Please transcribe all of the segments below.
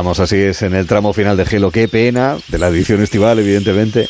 Estamos así, es en el tramo final de Gelo. Qué pena, de la edición estival, evidentemente.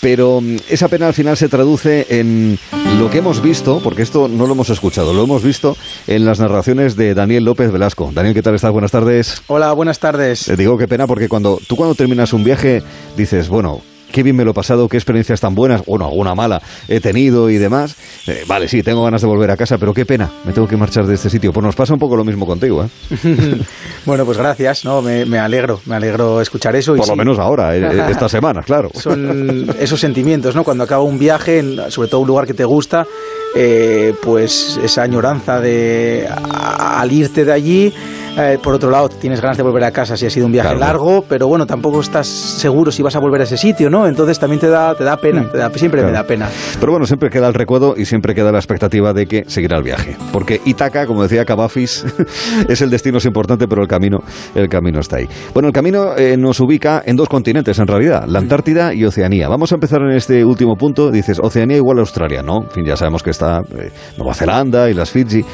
Pero mm, esa pena al final se traduce en lo que hemos visto, porque esto no lo hemos escuchado, lo hemos visto en las narraciones de Daniel López Velasco. Daniel, ¿qué tal estás? Buenas tardes. Hola, buenas tardes. Te digo qué pena porque cuando tú cuando terminas un viaje dices, bueno, qué bien me lo he pasado, qué experiencias tan buenas, bueno, alguna mala he tenido y demás. Eh, vale, sí, tengo ganas de volver a casa, pero qué pena, me tengo que marchar de este sitio. Pues nos pasa un poco lo mismo contigo, ¿eh? bueno, pues gracias, no, me, alegro, me alegro escuchar eso. Por lo menos ahora, eh, esta semana, claro. Son esos sentimientos, ¿no? Cuando acaba un viaje, sobre todo un lugar que te gusta, eh, pues esa añoranza de al irte de allí eh, por otro lado, tienes ganas de volver a casa si ha sido un viaje largo, pero bueno, tampoco estás seguro si vas a volver a ese sitio, ¿no? Entonces también te da, te da pena, mm. siempre me da pena. Pero bueno, siempre queda el recuerdo y siempre queda la expectativa de que seguirá el viaje. Porque Itaca, como decía Cavafis, es el destino es importante, pero el camino, el camino está ahí. Bueno, el camino eh, nos ubica en dos continentes, en realidad, la Antártida y Oceanía. Vamos a empezar en este último punto. Dices, Oceanía igual a Australia, ¿no? En fin, ya sabemos que está eh, Nueva Zelanda y las Fiji.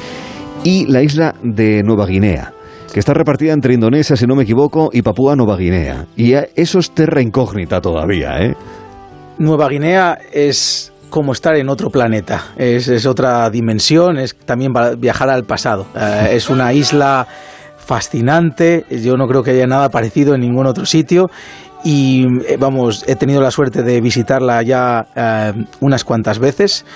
Y la isla de Nueva Guinea que está repartida entre Indonesia, si no me equivoco, y Papúa Nueva Guinea. Y eso es terra incógnita todavía, ¿eh? Nueva Guinea es como estar en otro planeta, es, otra dimensión, es también viajar al pasado. Eh, es una isla fascinante, yo no creo que haya nada parecido en ningún otro sitio y eh, vamos, he tenido la suerte de visitarla ya eh, unas cuantas veces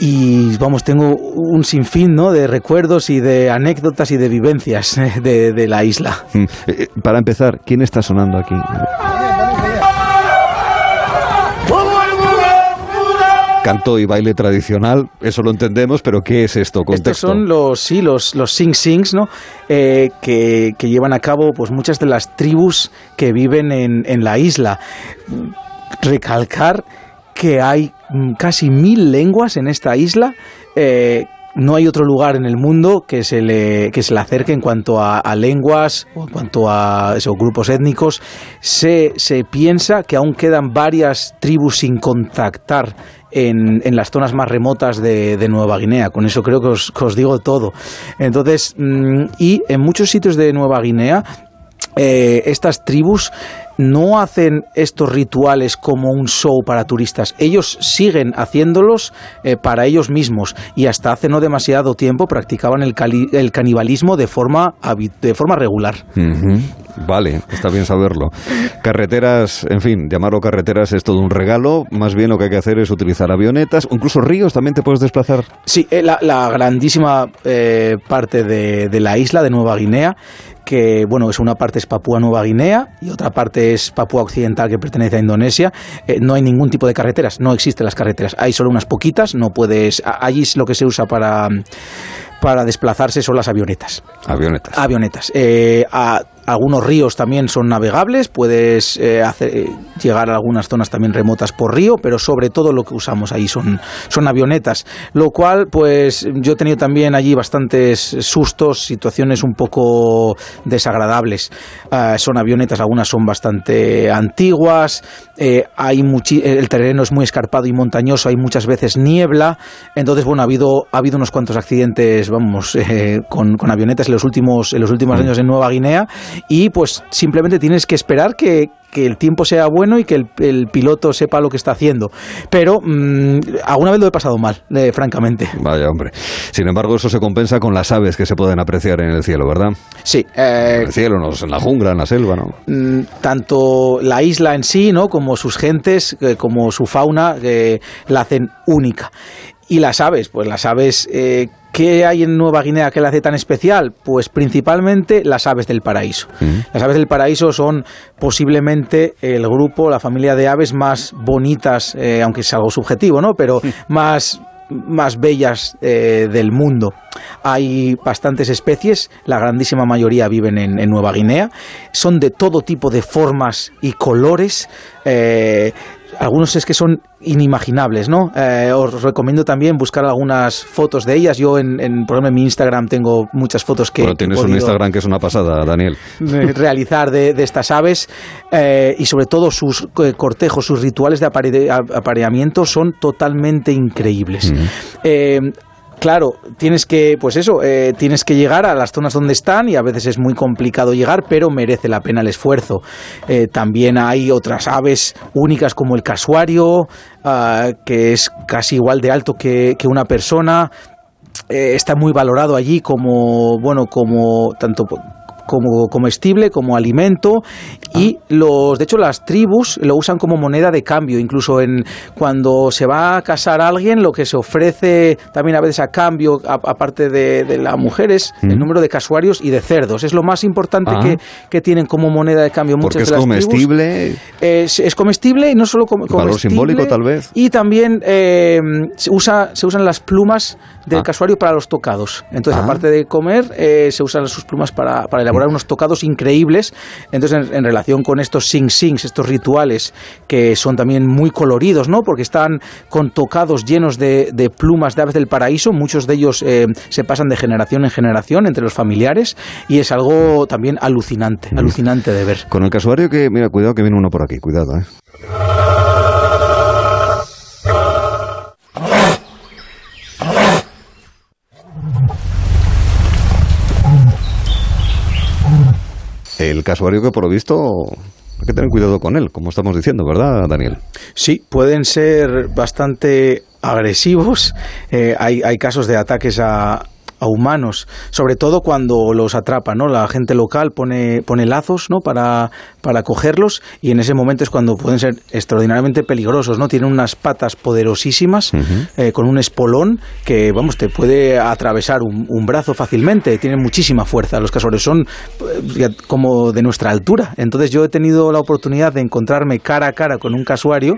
y vamos, tengo un sinfín ¿no? de recuerdos y de anécdotas y de vivencias de, de la isla. Mm. Eh, eh, para empezar, ¿quién está sonando aquí? Canto y baile tradicional, eso lo entendemos, pero ¿qué es esto? Estos son los, sí, los, los sing-sings, ¿no? Eh, que, que, llevan a cabo pues, muchas de las tribus que viven en, en la isla. Recalcar que hay casi mil lenguas en esta isla. Eh, no hay otro lugar en el mundo que se le, que se le acerque en cuanto a, lenguas o en cuanto a esos grupos étnicos. Se, se, piensa que aún quedan varias tribus sin contactar en, en las zonas más remotas de, de, Nueva Guinea. Con eso creo que os, os digo todo. Entonces, mm, y en muchos sitios de Nueva Guinea, eh, estas tribus no hacen estos rituales como un show para turistas. Ellos siguen haciéndolos eh, para ellos mismos y hasta hace no demasiado tiempo practicaban el, el canibalismo de forma, de forma regular. Vale, está bien saberlo. Carreteras, en fin, llamarlo carreteras es todo un regalo. Más bien lo que hay que hacer es utilizar avionetas, incluso ríos también te puedes desplazar. Sí, eh, la, grandísima eh, parte de, de la isla de Nueva Guinea que bueno, es una parte es Papúa Nueva Guinea y otra parte es Papúa Occidental que pertenece a Indonesia. Eh, no hay ningún tipo de carreteras, no existen las carreteras. Hay solo unas poquitas, no puedes. Allí es lo que se usa para para desplazarse son las avionetas. Avionetas. Avionetas. Eh, a, algunos ríos también son navegables, puedes eh, hacer, llegar a algunas zonas también remotas por río, pero sobre todo lo que usamos ahí son, son avionetas. Lo cual, pues yo he tenido también allí bastantes sustos, situaciones un poco desagradables. Ah, son avionetas, algunas son bastante antiguas, eh, hay el terreno es muy escarpado y montañoso, hay muchas veces niebla, entonces bueno, ha habido, ha habido unos cuantos accidentes vamos, eh, con, avionetas en los últimos, en los últimos mm. años en Nueva Guinea y pues simplemente tienes que esperar que, el tiempo sea bueno y que el, piloto sepa lo que está haciendo. Pero mm, alguna vez lo he pasado mal, eh, francamente. Vaya, hombre. Sin embargo, eso se compensa con las aves que se pueden apreciar en el cielo, ¿verdad? Sí. en el cielo, en la jungla, en la selva, ¿no? Mm, tanto la isla en sí, ¿no? Como sus gentes, como su fauna, la hacen única. Y las aves, pues las aves eh, ¿Qué hay en Nueva Guinea que la hace tan especial? Pues principalmente las aves del paraíso. Las aves del paraíso son posiblemente el grupo, la familia de aves más bonitas, eh, aunque es algo subjetivo, ¿no? Pero más más bellas eh, del mundo. Hay bastantes especies, la grandísima mayoría viven en, Nueva Guinea, son de todo tipo de formas y colores. Eh, algunos es que son inimaginables, ¿no? Eh, os recomiendo también buscar algunas fotos de ellas. Yo, en, en, por ejemplo, en mi Instagram tengo muchas fotos que... Bueno, tienes un Instagram que es una pasada, Daniel. Realizar de, estas aves eh, y sobre todo sus eh, cortejos, sus rituales de apareamiento son totalmente increíbles. Claro, tienes que, pues eso, eh, tienes que llegar a las zonas donde están y a veces es muy complicado llegar, pero merece la pena el esfuerzo. Eh, también hay otras aves únicas como el casuario, ah, que es casi igual de alto que, una persona. Eh, está muy valorado allí como, bueno, como tanto como comestible, como alimento y los, de hecho las tribus lo usan como moneda de cambio, incluso en cuando se va a casar alguien lo que se ofrece también a veces a cambio, aparte de, las mujeres, el número de casuarios y de cerdos, es lo más importante que, que, tienen como moneda de cambio muchas Porque es comestible. es, comestible y no solo comestible. Valor simbólico tal vez. Y también eh, se, usa, se usan las plumas del ah. casuario para los tocados. Entonces, ah. aparte de comer, eh, se usan sus plumas para, para elaborar unos tocados increíbles. Entonces, en, relación con estos sing-sings, estos rituales que son también muy coloridos, ¿no? Porque están con tocados llenos de, plumas de aves del paraíso. Muchos de ellos eh, se pasan de generación en generación entre los familiares y es algo también alucinante, mm. alucinante de ver. Con el casuario que, mira, cuidado que viene uno por aquí, cuidado, ¿eh? Casuario que por lo visto hay que tener cuidado con él, como estamos diciendo, ¿verdad, Daniel? Sí, pueden ser bastante agresivos. Eh, hay, hay casos de ataques a, a humanos, sobre todo cuando los atrapan, ¿no? La gente local pone, pone lazos, ¿no? Para, para cogerlos y en ese momento es cuando pueden ser extraordinariamente peligrosos, ¿no? Tienen unas patas poderosísimas eh, con un espolón que, vamos, te puede atravesar un, brazo fácilmente, tienen muchísima fuerza. Los casores son eh, como de nuestra altura. Entonces yo he tenido la oportunidad de encontrarme cara a cara con un casuario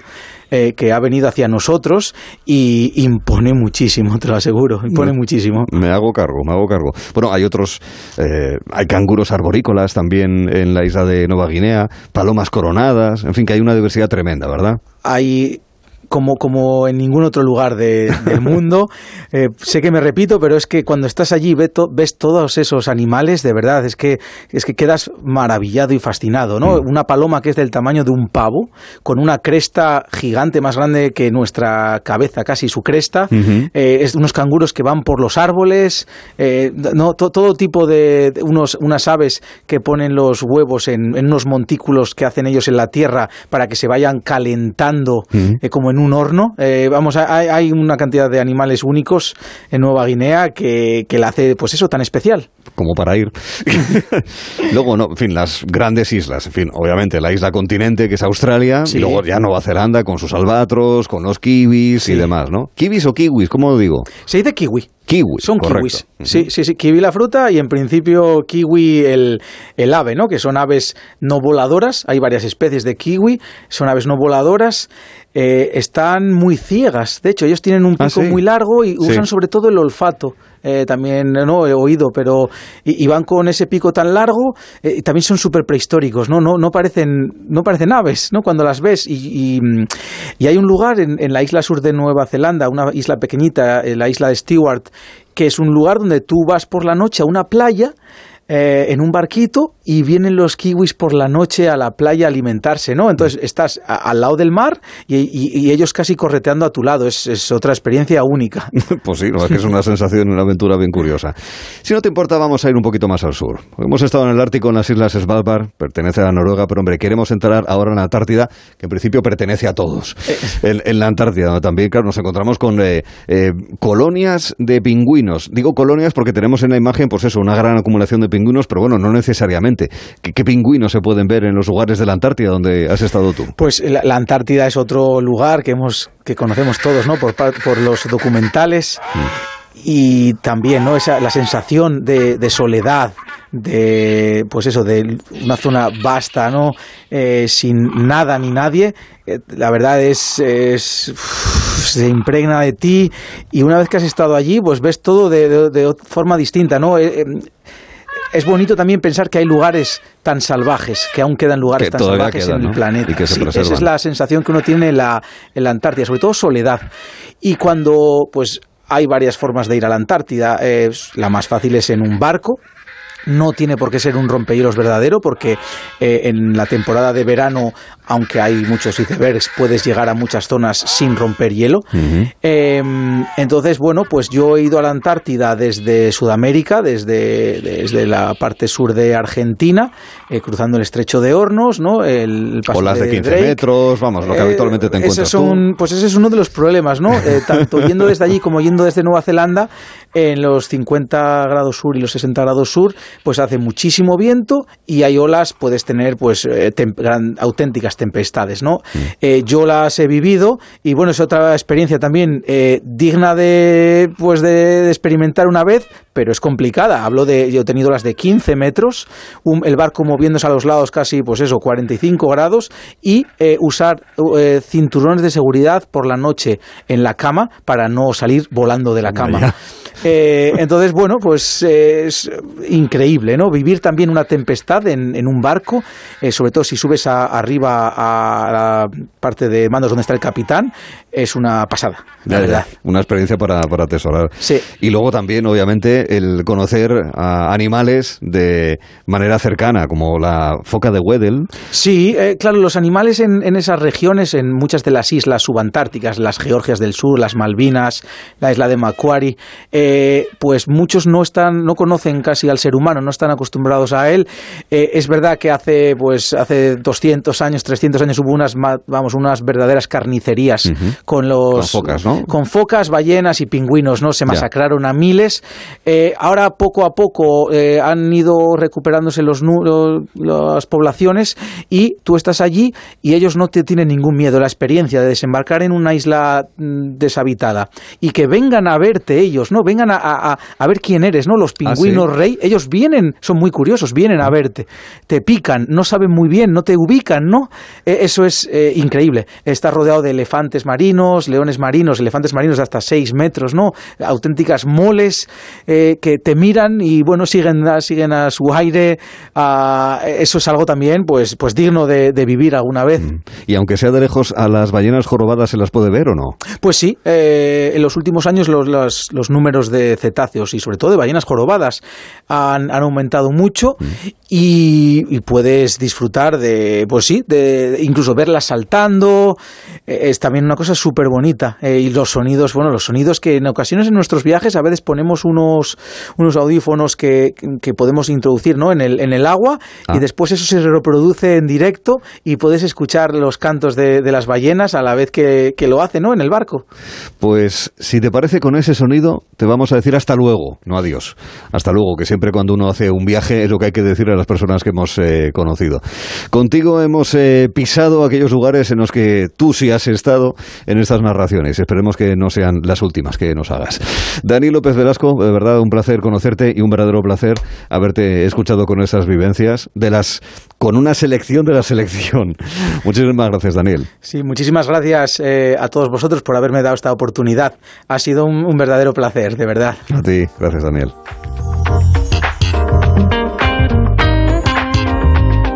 eh, que ha venido hacia nosotros y impone muchísimo, te lo aseguro, impone muchísimo. Me hago cargo, me hago cargo. Bueno, hay otros, eh, hay canguros arborícolas también en la isla de Nueva Guinea, palomas coronadas, en fin, que hay una diversidad tremenda, ¿verdad? Hay como, como en ningún otro lugar del mundo. Eh, sé que me repito, pero es que cuando estás allí ves, ves, todos esos animales, de verdad, es que, es que quedas maravillado y fascinado, ¿no? Mm. Una paloma que es del tamaño de un pavo, con una cresta gigante más grande que nuestra cabeza, casi su cresta, eh, es unos canguros que van por los árboles, eh, no, todo tipo de, unos, unas aves que ponen los huevos en, unos montículos que hacen ellos en la tierra para que se vayan calentando como en en un horno. Eh, vamos, hay, hay, una cantidad de animales únicos en Nueva Guinea que, que la hace, pues eso, tan especial. Como para ir. luego, no, en fin, las grandes islas. En fin, obviamente la isla continente, que es Australia, y luego ya Nueva Zelanda con sus albatros, con los kiwis y demás, ¿no? ¿Kiwis o kiwis? ¿Cómo lo digo? Se dice kiwi. Kiwi. Son kiwis. Sí, sí, sí. Kiwi la fruta y en principio kiwi el, el, ave, ¿no? Que son aves no voladoras. Hay varias especies de kiwi. Son aves no voladoras. Eh, están muy ciegas. De hecho, ellos tienen un ah, pico muy largo y usan sobre todo el olfato. Eh, también no he oído, pero y, van con ese pico tan largo eh, y también son súper prehistóricos, ¿no? No, no, parecen, no parecen aves, ¿no? Cuando las ves y, y, hay un lugar en, en, la isla sur de Nueva Zelanda, una isla pequeñita, la isla de Stewart, que es un lugar donde tú vas por la noche a una playa eh, en un barquito y vienen los kiwis por la noche a la playa a alimentarse, ¿no? Entonces estás al lado del mar y, ellos casi correteando a tu lado. Es, otra experiencia única. pues sí, es una sensación, una aventura bien curiosa. Si no te importa, vamos a ir un poquito más al sur. Hemos estado en el Ártico, en las Islas Svalbard, pertenece a Noruega, pero hombre, queremos entrar ahora en la Antártida, que en principio pertenece a todos. Eh. En, la Antártida también, claro, nos encontramos con eh, colonias de pingüinos. Digo colonias porque tenemos en la imagen, pues eso, una gran acumulación de pingüinos pingüinos, pero bueno, no necesariamente. ¿Qué, pingüinos se pueden ver en los lugares de la Antártida donde has estado tú? Pues la, Antártida es otro lugar que hemos que conocemos todos, ¿no? Por, por los documentales. Mm. y también no esa la sensación de, soledad de pues eso de una zona vasta no eh, sin nada ni nadie eh, la verdad es, es se impregna de ti y una vez que has estado allí pues ves todo de, de, forma distinta no eh, es bonito también pensar que hay lugares tan salvajes, que aún quedan lugares tan salvajes en el planeta. esa es la sensación que uno tiene en la, en la Antártida, sobre todo soledad. Y cuando pues hay varias formas de ir a la Antártida, la más fácil es en un barco, no tiene por qué ser un rompehielos verdadero, porque eh, en la temporada de verano aunque hay muchos icebergs, puedes llegar a muchas zonas sin romper hielo. Em, entonces, bueno, pues yo he ido a la Antártida desde Sudamérica, desde, desde la parte sur de Argentina, eh, cruzando el estrecho de Hornos, ¿no? El, Olas de, 15 metros, vamos, lo que habitualmente te encuentras Pues ese es uno de los problemas, ¿no? tanto yendo desde allí como yendo desde Nueva Zelanda, en los 50 grados sur y los 60 grados sur, pues hace muchísimo viento y hay olas, puedes tener pues eh, tempestades, ¿no? Mm. Eh, yo las he vivido y bueno, es otra experiencia también eh, digna de pues de, experimentar una vez, pero es complicada. Hablo de, yo he tenido las de 15 metros, el barco moviéndose a los lados casi, pues eso, 45 grados y usar cinturones de seguridad por la noche en la cama para no salir volando de la cama. Eh, entonces, bueno, pues es increíble, ¿no? Vivir también una tempestad en, en un barco, eh, sobre todo si subes arriba a la parte de mandos donde está el capitán, es una pasada, la verdad. Una experiencia para, para atesorar. Sí. Y luego también, obviamente, el conocer a animales de manera cercana, como la foca de Weddell. Sí, eh, claro, los animales en, en esas regiones, en muchas de las islas subantárticas, las Georgias del Sur, las Malvinas, la isla de Macquarie, eh, pues muchos no están, no conocen casi al ser humano, no están acostumbrados a él. Eh, es verdad que hace, pues, hace 200 años, 300 años hubo unas, vamos, unas verdaderas carnicerías con los con focas, ¿no? Con focas, ballenas y pingüinos, ¿no? Se masacraron a miles. Eh, ahora poco a poco han ido recuperándose los, las poblaciones y tú estás allí y ellos no te tienen ningún miedo. La experiencia de desembarcar en una isla mm, deshabitada y que vengan a verte ellos, ¿no? vengan a, ver quién eres, ¿no? Los ah, pingüinos rey, ellos vienen, son muy curiosos, vienen a verte, te pican, no saben muy bien, no te ubican, ¿no? E, eso es eh, increíble. Estás rodeado de elefantes marinos, leones marinos, elefantes marinos de hasta 6 metros, ¿no? Auténticas moles eh, que te miran y, bueno, siguen, siguen a su aire. eso es algo también, pues, pues digno de, vivir alguna vez. Mm. Y aunque sea de lejos, ¿a las ballenas jorobadas se las puede ver o no? Pues sí, eh, en los últimos años los, los números de cetáceos y sobre todo de ballenas jorobadas han, aumentado mucho mm. y, puedes disfrutar de, pues sí, de incluso verlas saltando. Eh, es también una cosa súper bonita. Eh, y los sonidos, bueno, los sonidos que en ocasiones en nuestros viajes a veces ponemos unos, unos audífonos que, podemos introducir ¿no? en, el, en el agua y ah. después eso se reproduce en directo y puedes escuchar los cantos de, de las ballenas a la vez que, que lo hace ¿no? en el barco. Pues si te parece con ese sonido, te vamos a decir hasta luego, no adiós. Hasta luego, que siempre cuando uno hace un viaje es lo que hay que decir a las personas que hemos eh, conocido. Contigo hemos eh, pisado aquellos lugares en los que tú sí has estado en estas narraciones. Esperemos que no sean las últimas que nos hagas. Dani López Velasco, de verdad un placer conocerte y un verdadero placer haberte escuchado con esas vivencias de las con una selección de la selección. Muchísimas gracias, Daniel. Sí, muchísimas gracias eh, a todos vosotros por haberme dado esta oportunidad. Ha sido un verdadero placer de verdad. A ti, gracias Daniel.